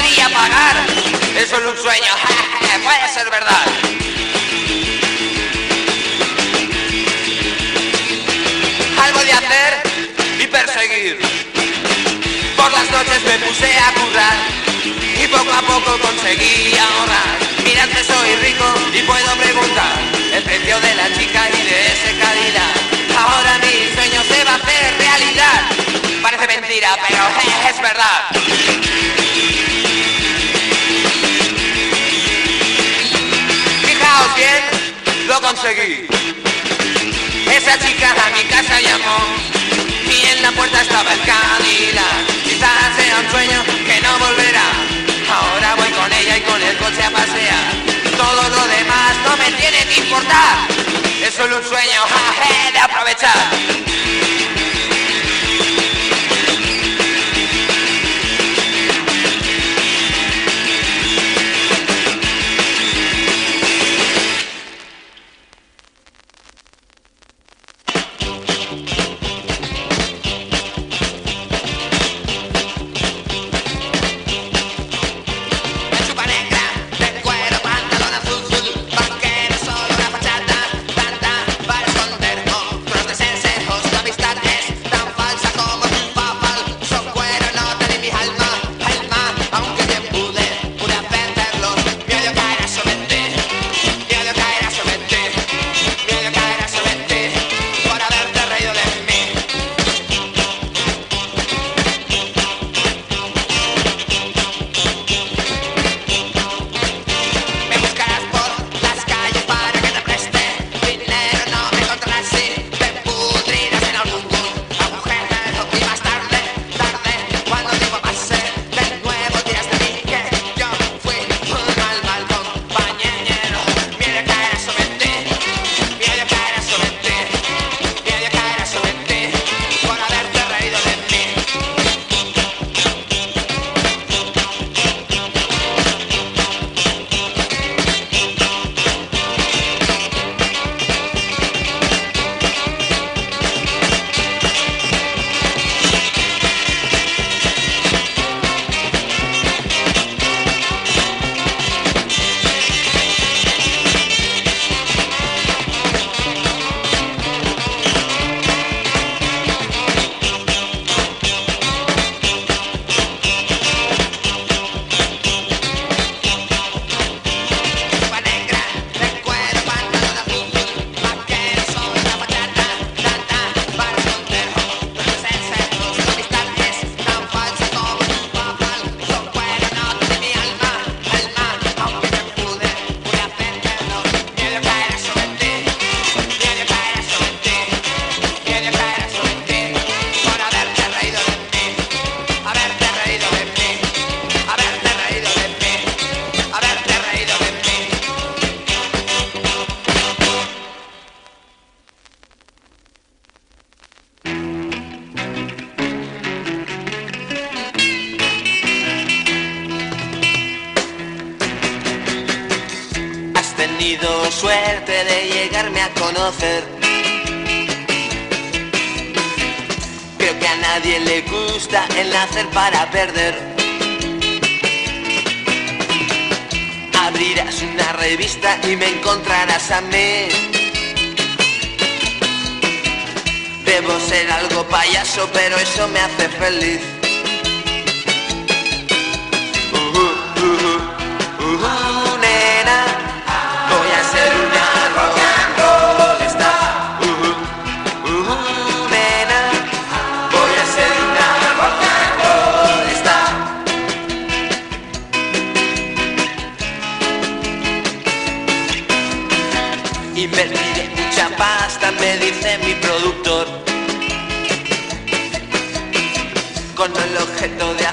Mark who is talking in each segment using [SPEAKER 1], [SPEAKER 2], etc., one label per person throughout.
[SPEAKER 1] podría pagar es solo un sueño. Puede ser verdad. Algo de hacer y perseguir. Por las noches me puse a currar y poco a poco conseguí ahorrar. Mira que soy rico y puedo preguntar el precio de la chica y de ese calidad. Ahora mi sueño se va a hacer realidad. Parece mentira, pero es verdad. conseguí. Esa chica a mi casa llamó y en la puerta estaba el Cadillac. Quizás sea un sueño que no volverá. Ahora voy con ella y con el coche a pasear. Todo lo demás no me tiene que importar. Es solo un sueño, jaje, de aprovechar.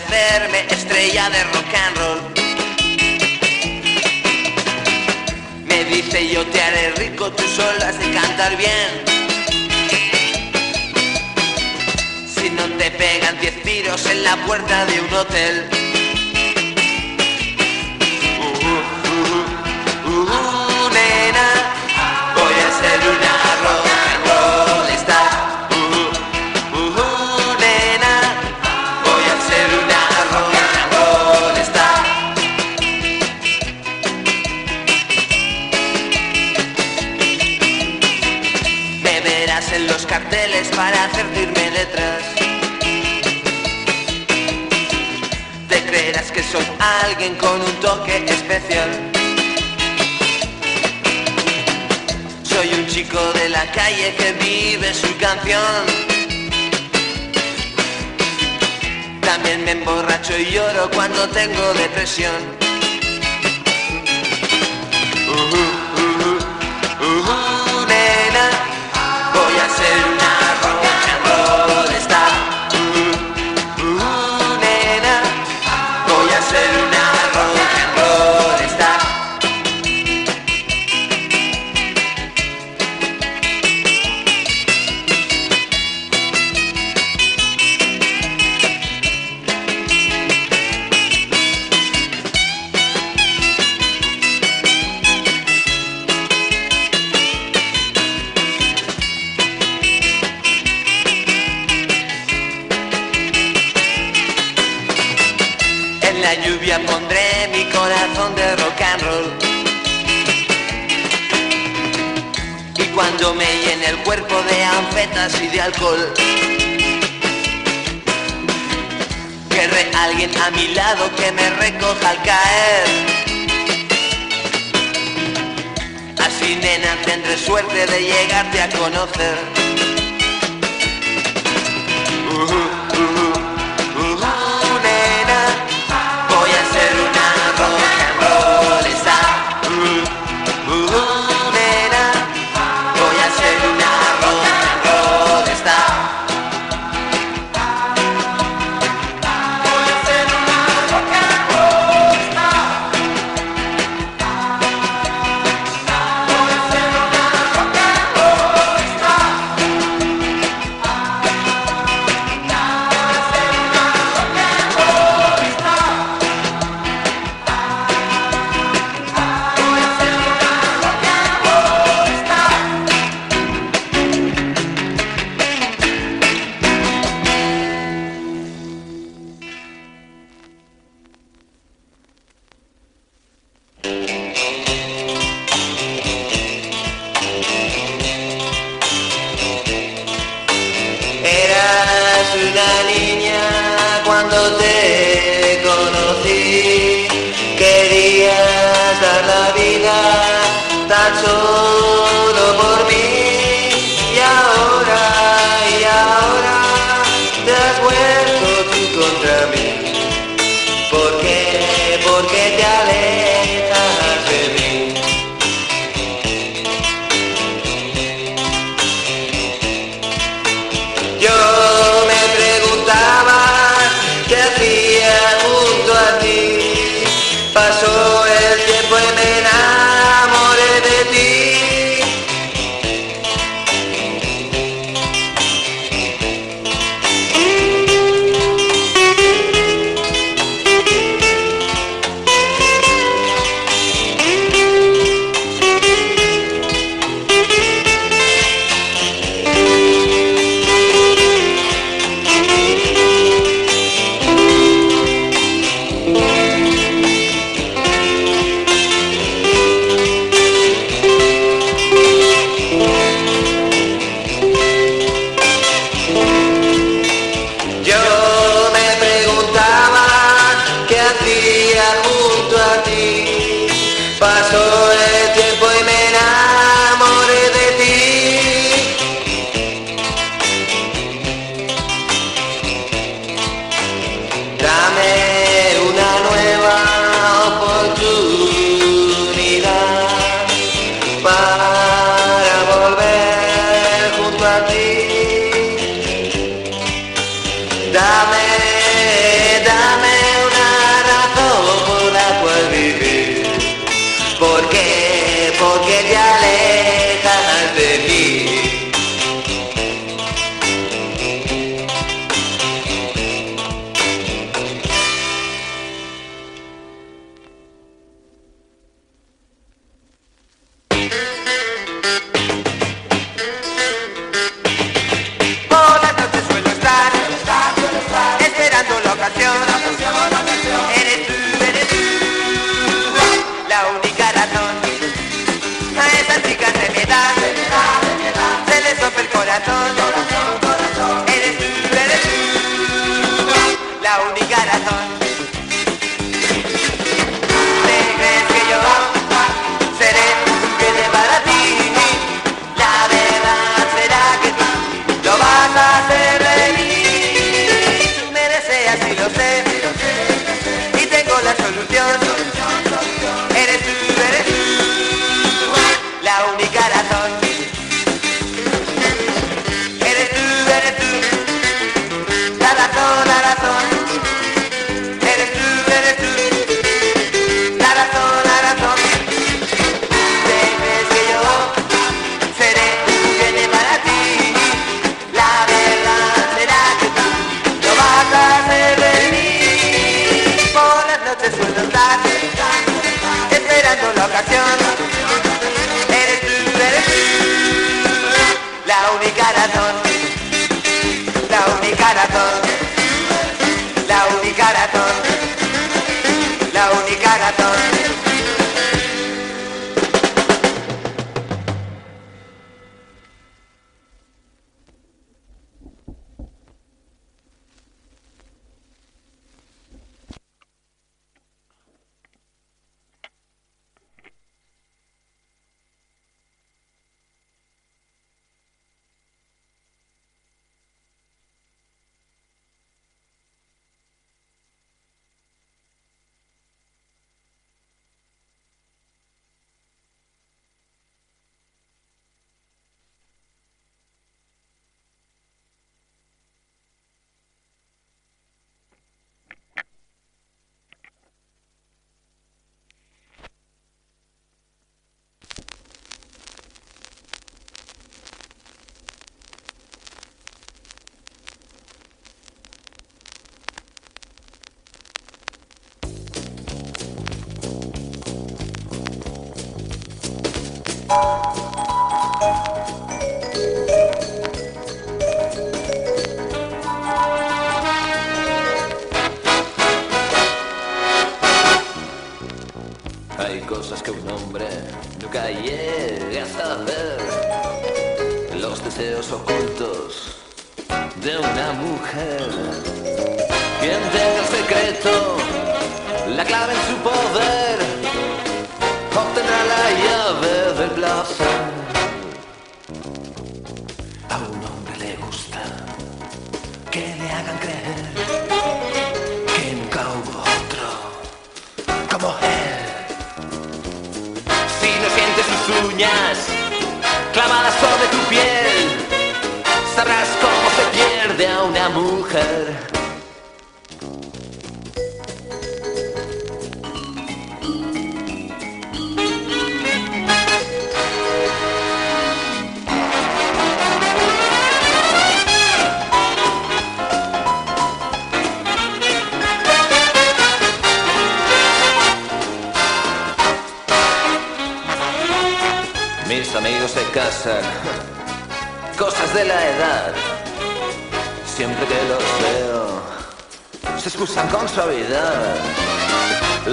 [SPEAKER 1] hacerme estrella de rock and roll. Me dice yo te haré rico, tú solo has de cantar bien. Si no te pegan diez tiros en la puerta de un hotel. Uh, uh, uh, uh, uh nena, voy a ser una soy alguien con un toque especial. Soy un chico de la calle que vive su canción. También me emborracho y lloro cuando tengo depresión.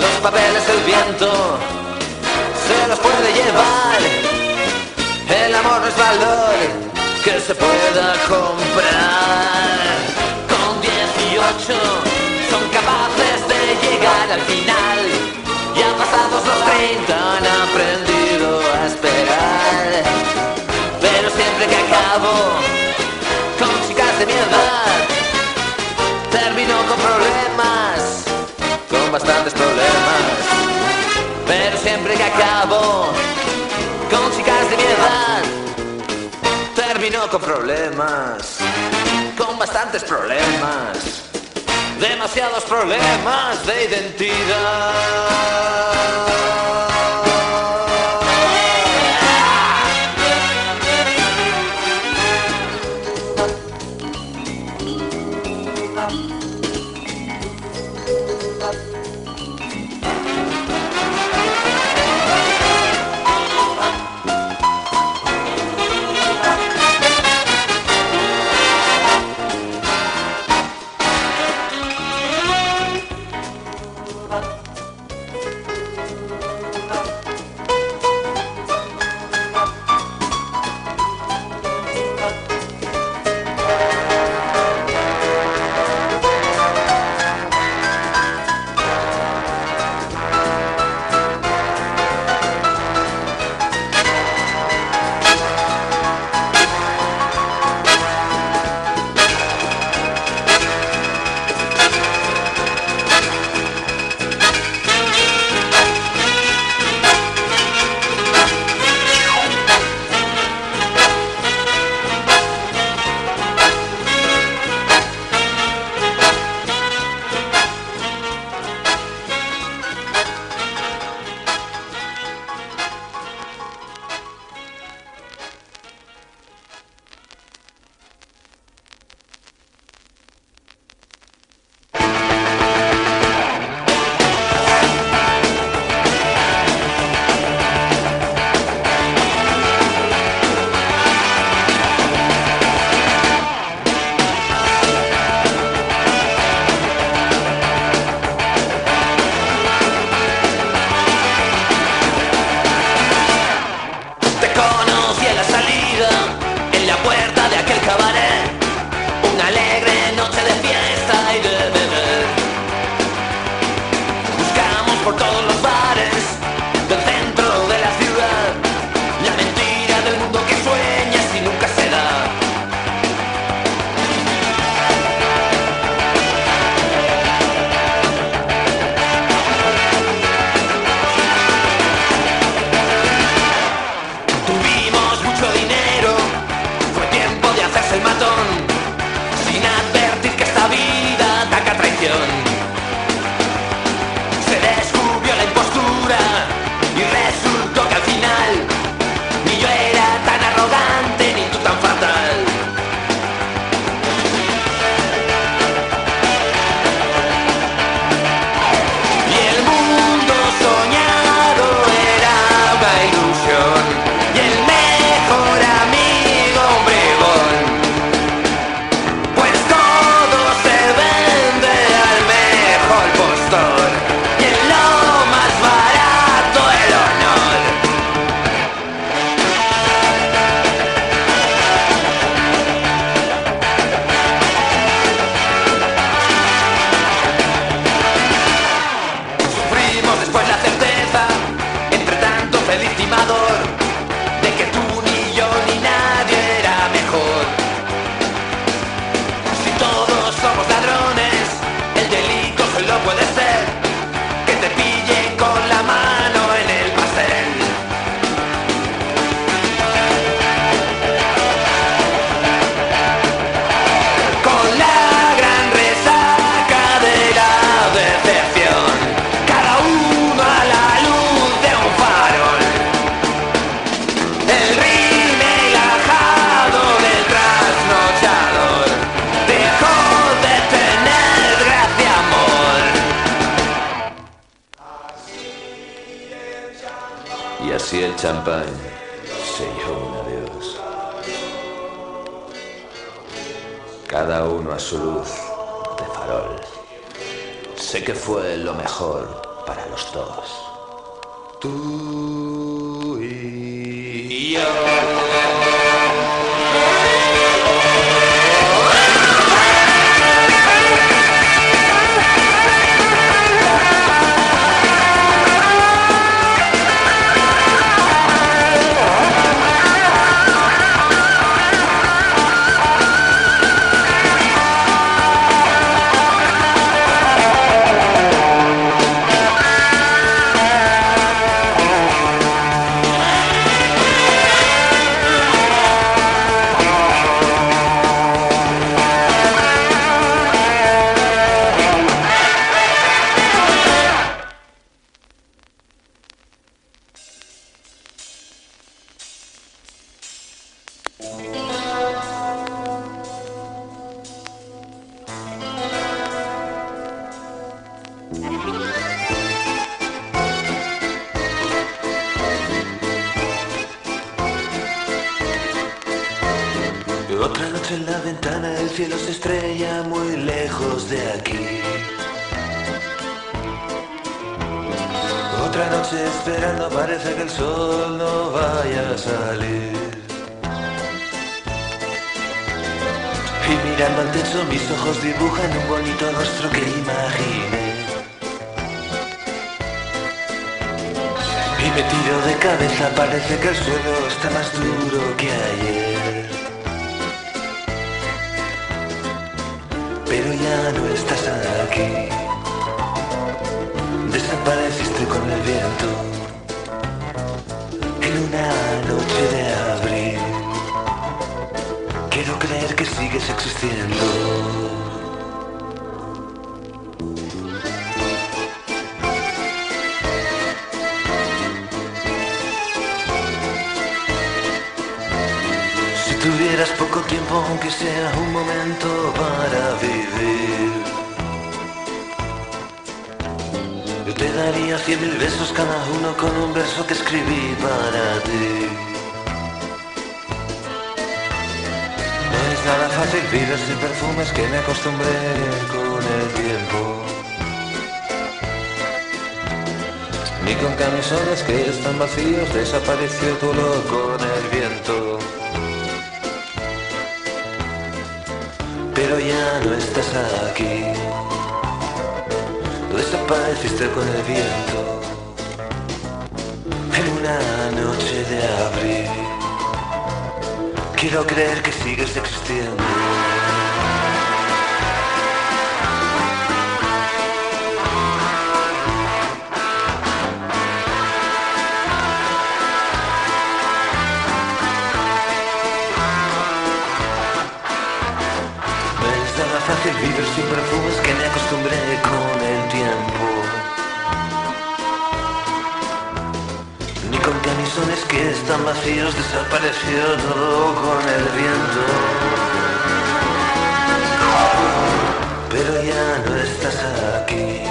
[SPEAKER 1] Los papeles del viento se los puede llevar. El amor no es valor que se pueda comprar. Con 18 son capaces de llegar al final. Ya pasados los 30 han aprendido a esperar. Pero siempre que acabo con chicas de mi edad, termino con problemas, con bastantes problemas. Termino con problemas, con bastantes problemas demasiados problemas de identidad. acompañe, Señor de Dios. Cada uno a su luz de farol. Sé que fue lo mejor para los dos. Tú tuvieras poco tiempo, aunque sea un momento para vivir, yo te daría cien mil besos cada uno con un verso que escribí para ti. No es nada fácil vivir sin perfumes que me acostumbré con el tiempo. Ni con camisones que están vacíos desapareció tu olor con el Ya no estás aquí. Desapareciste con el viento. En una noche de abril. Quiero creer que sigues existiendo. Vivir sin perfumes que me acostumbré con el tiempo. Ni con camisones que están vacíos desapareció todo con el viento. Pero ya no estás aquí.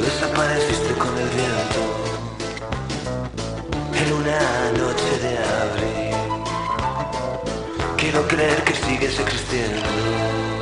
[SPEAKER 1] Desapareciste con el viento. Quiero creer que sigues existiendo.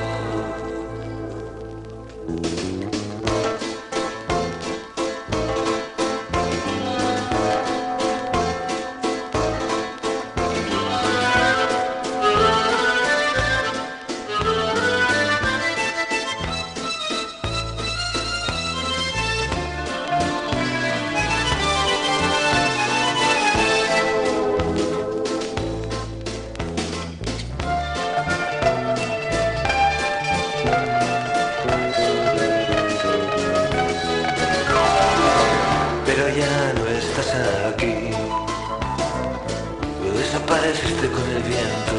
[SPEAKER 1] Desapareciste con el viento.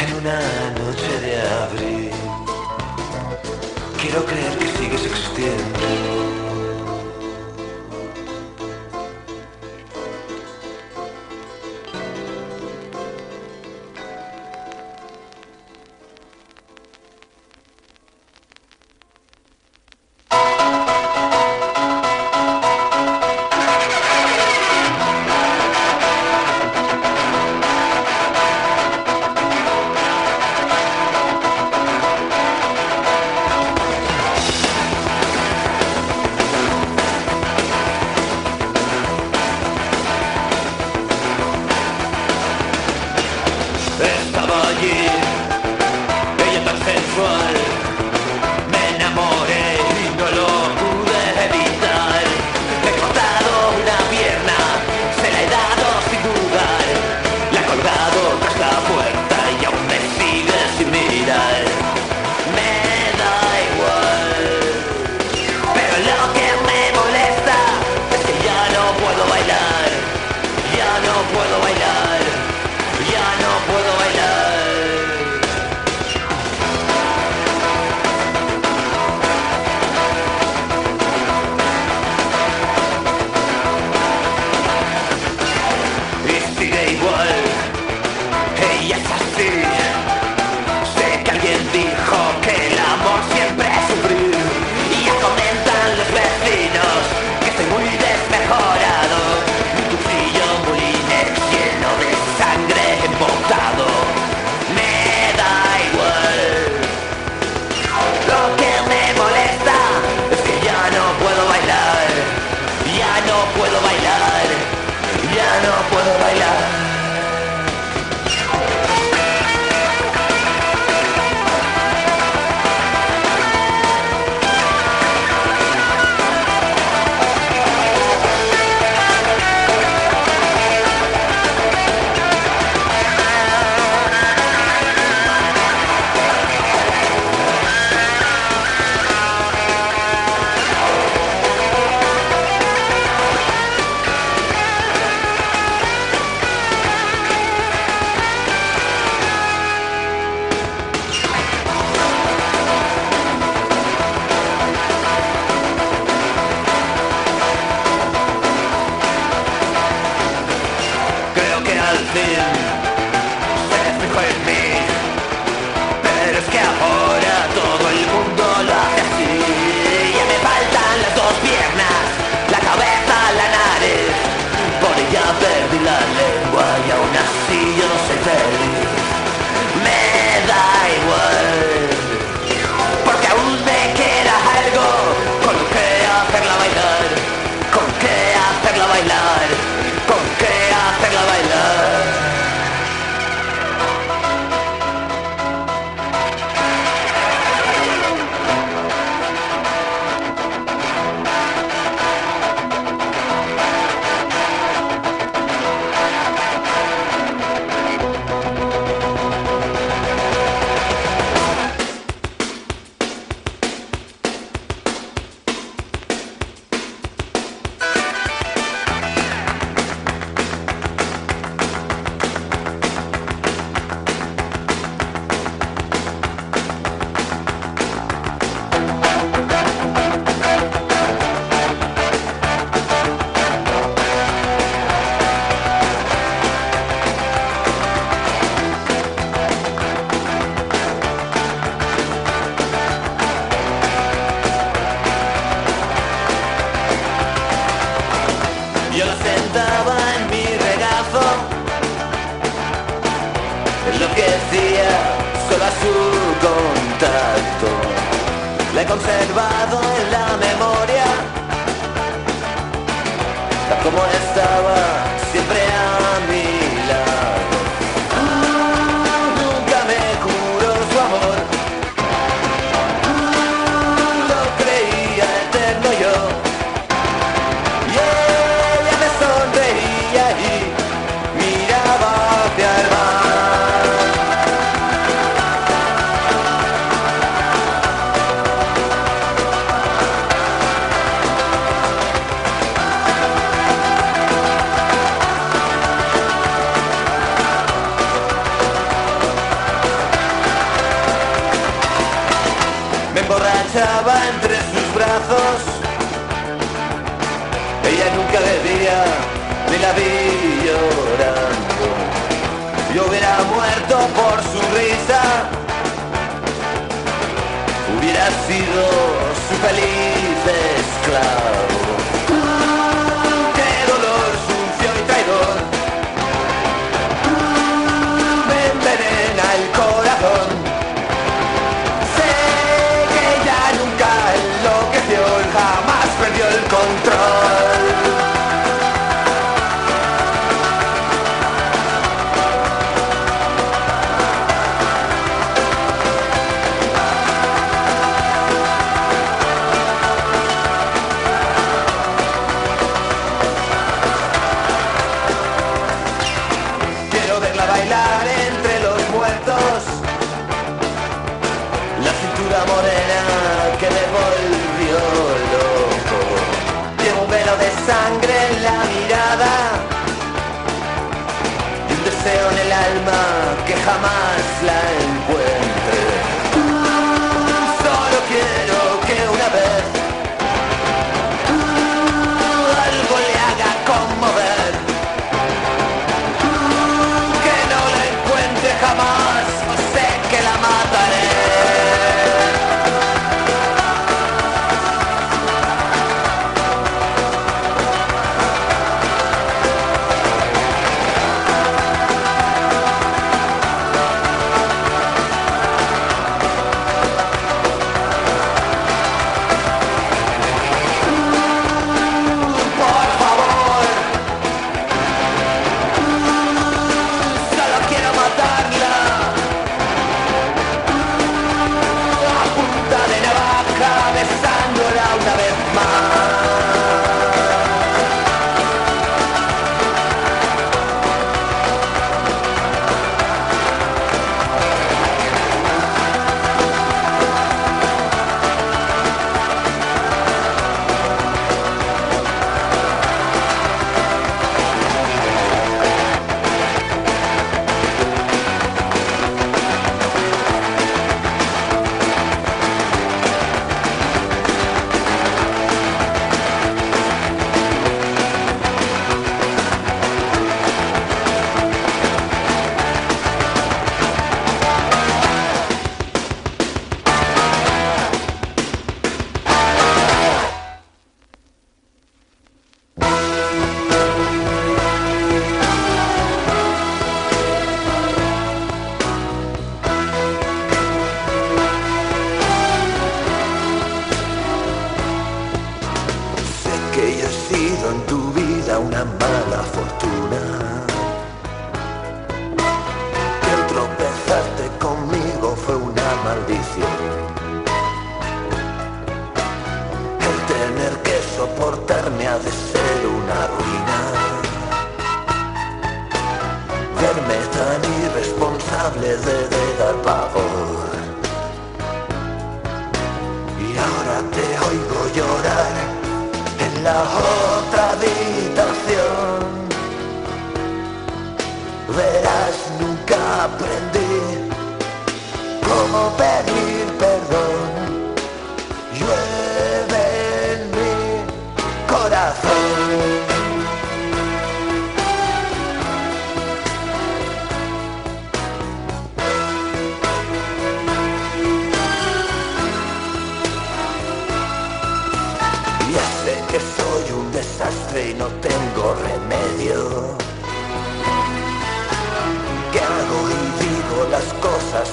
[SPEAKER 1] En una noche de abril. Quiero creer que sigues existiendo.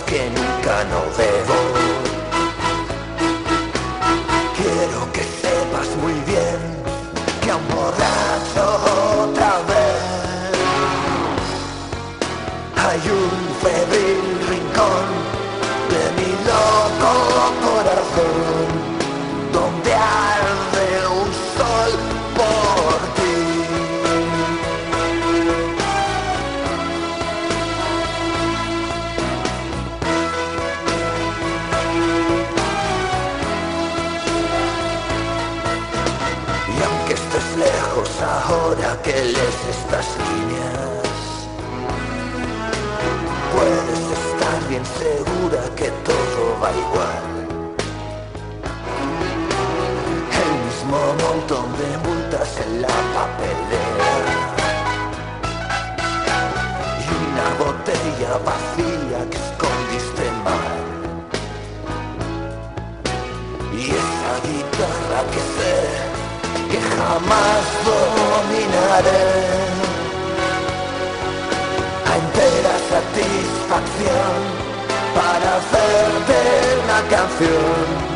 [SPEAKER 2] que nunca
[SPEAKER 1] no debo. jamás dominaré. A entera satisfacción para hacerte una canción.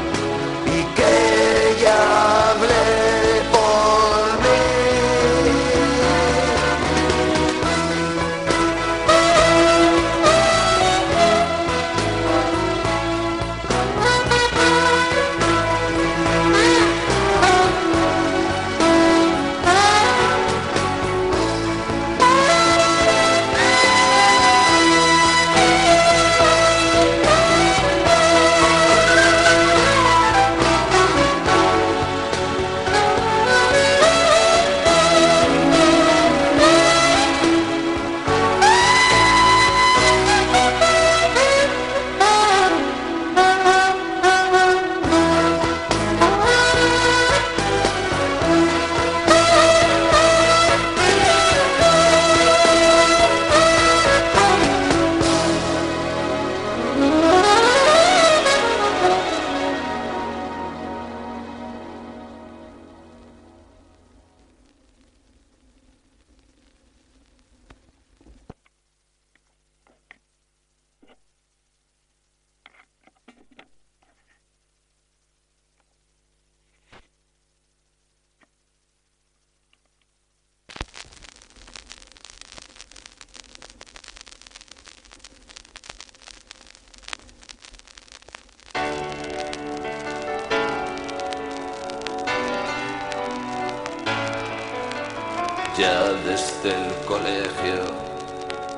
[SPEAKER 3] desde el colegio.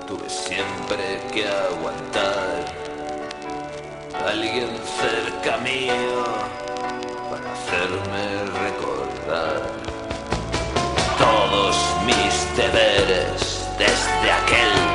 [SPEAKER 3] Tuve siempre que aguantar alguien cerca mío para hacerme recordar todos mis deberes desde aquel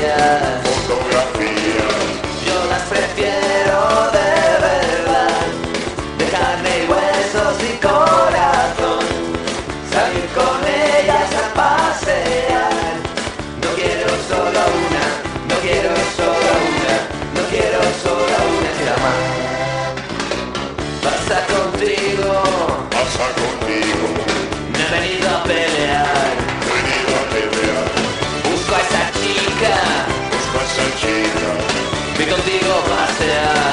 [SPEAKER 1] yeah. Contigo pasear.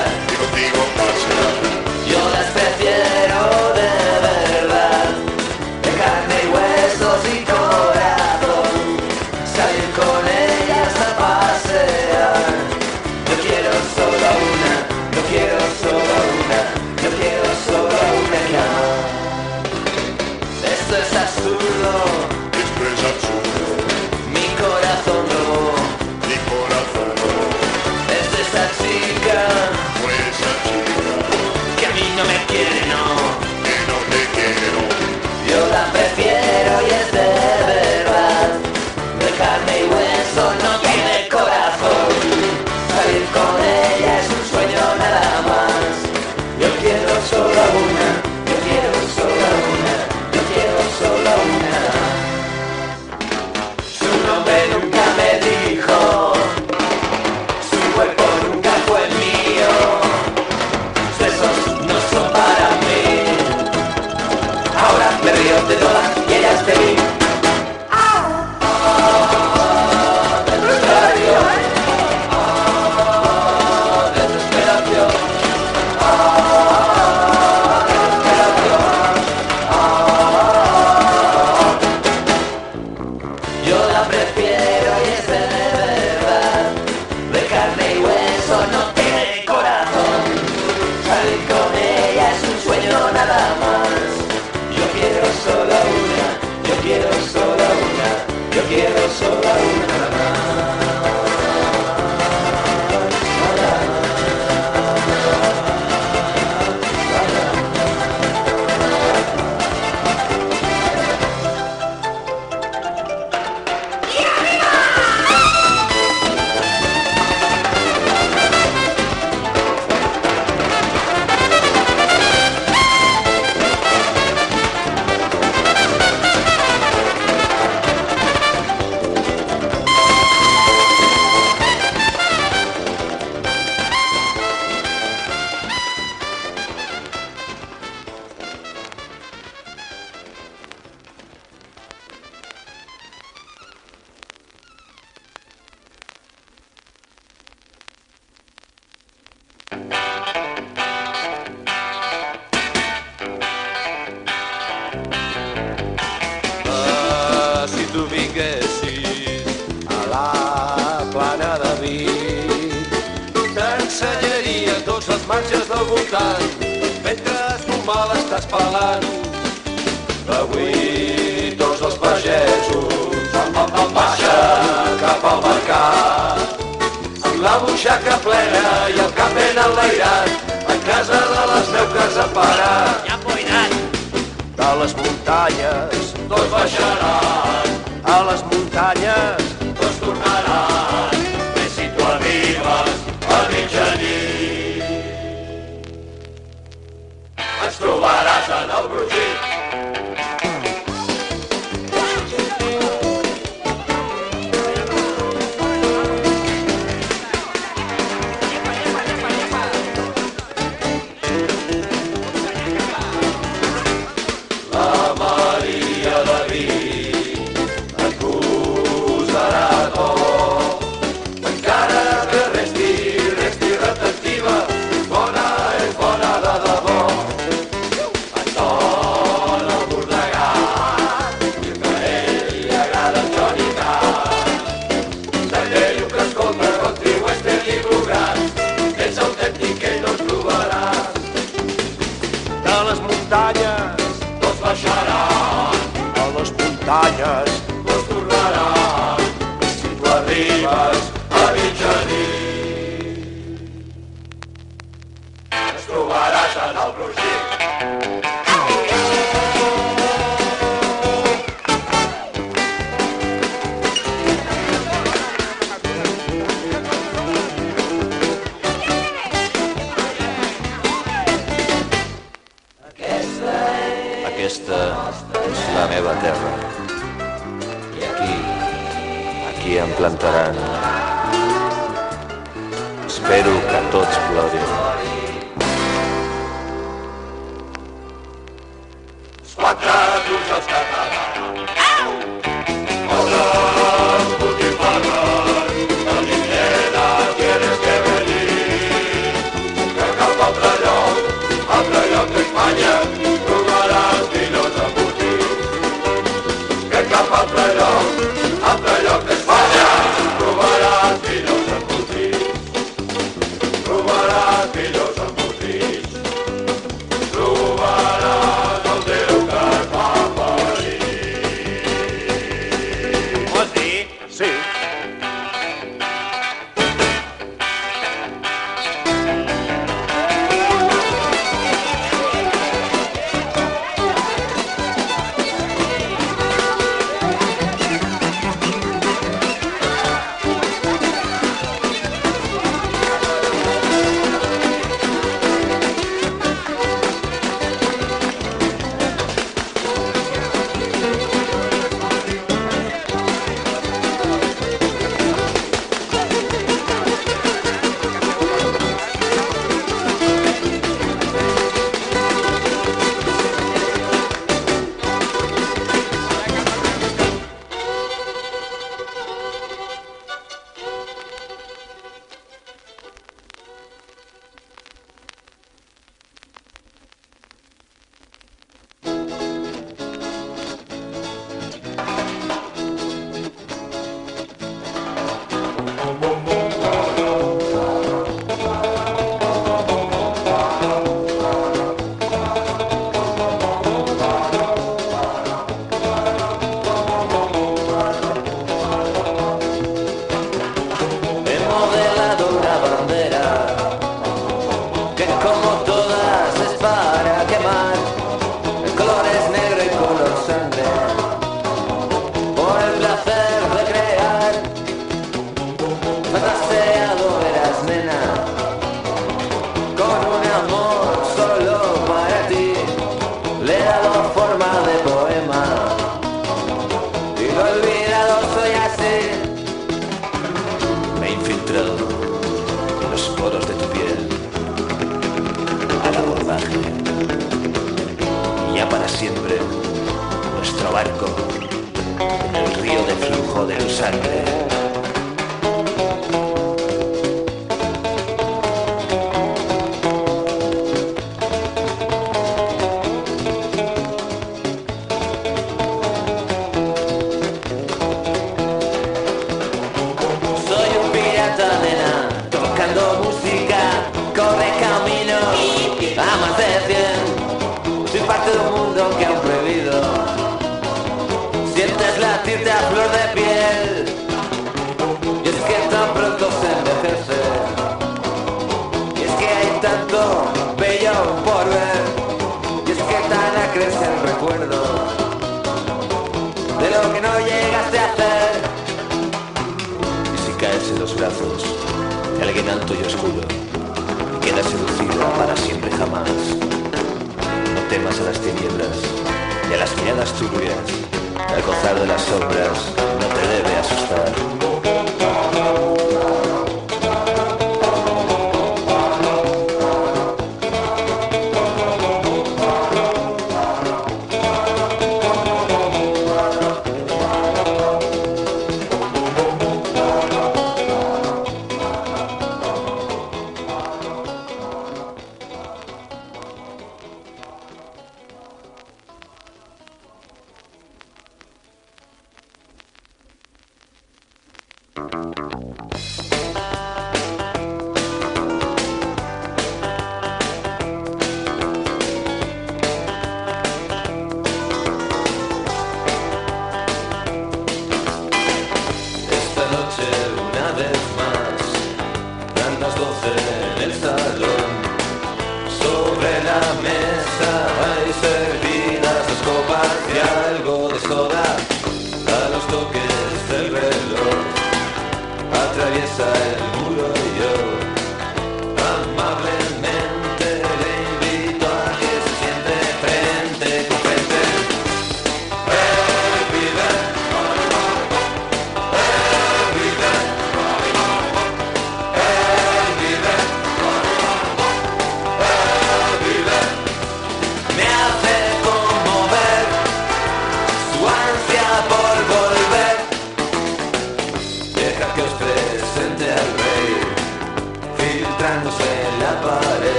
[SPEAKER 4] baixaran. A les muntanyes les tornaran, si tu arribes a mitjanit. Ens trobaràs en el
[SPEAKER 1] brogit. meva terra. I aquí, aquí em plantaran. Espero que tots plorin.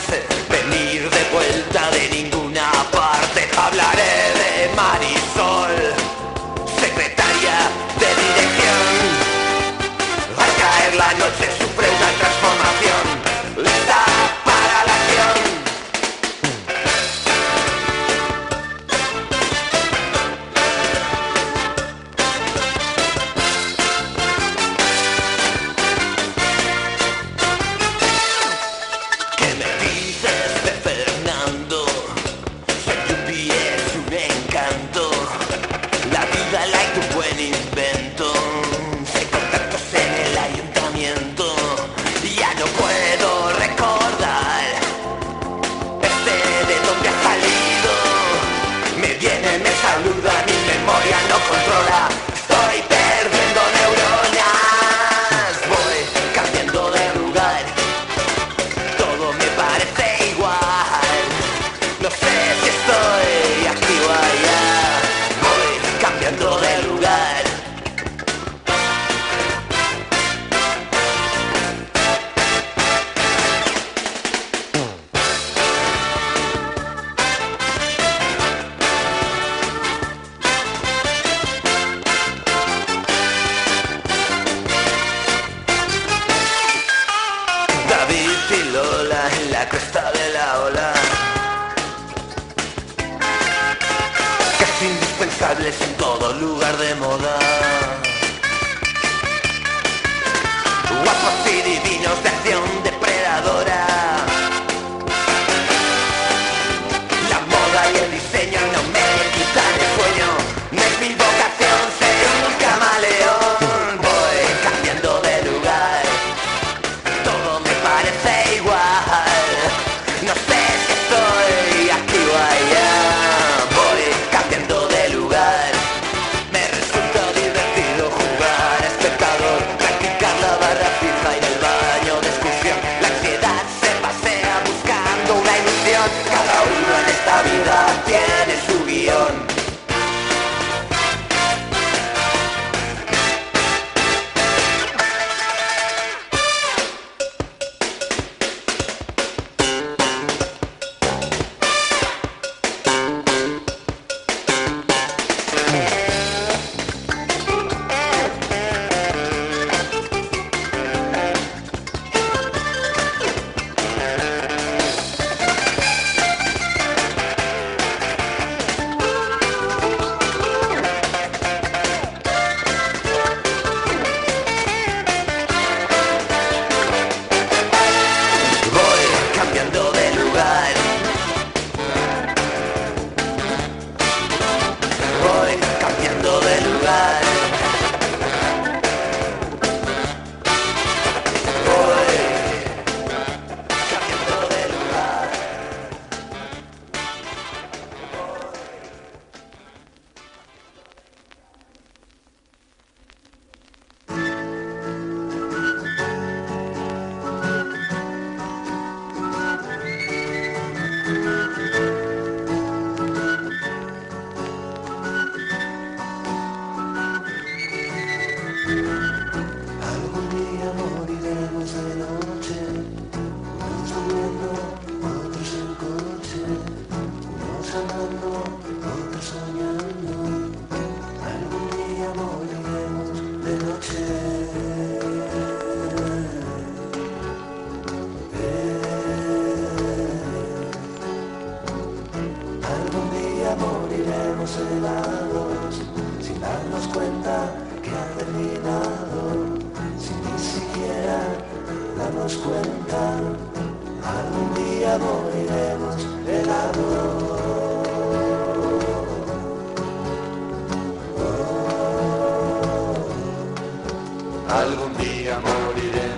[SPEAKER 1] Fácil ignorarse.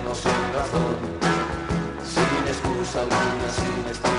[SPEAKER 5] Sin
[SPEAKER 6] razón, sin excusa alguna, sin explicación,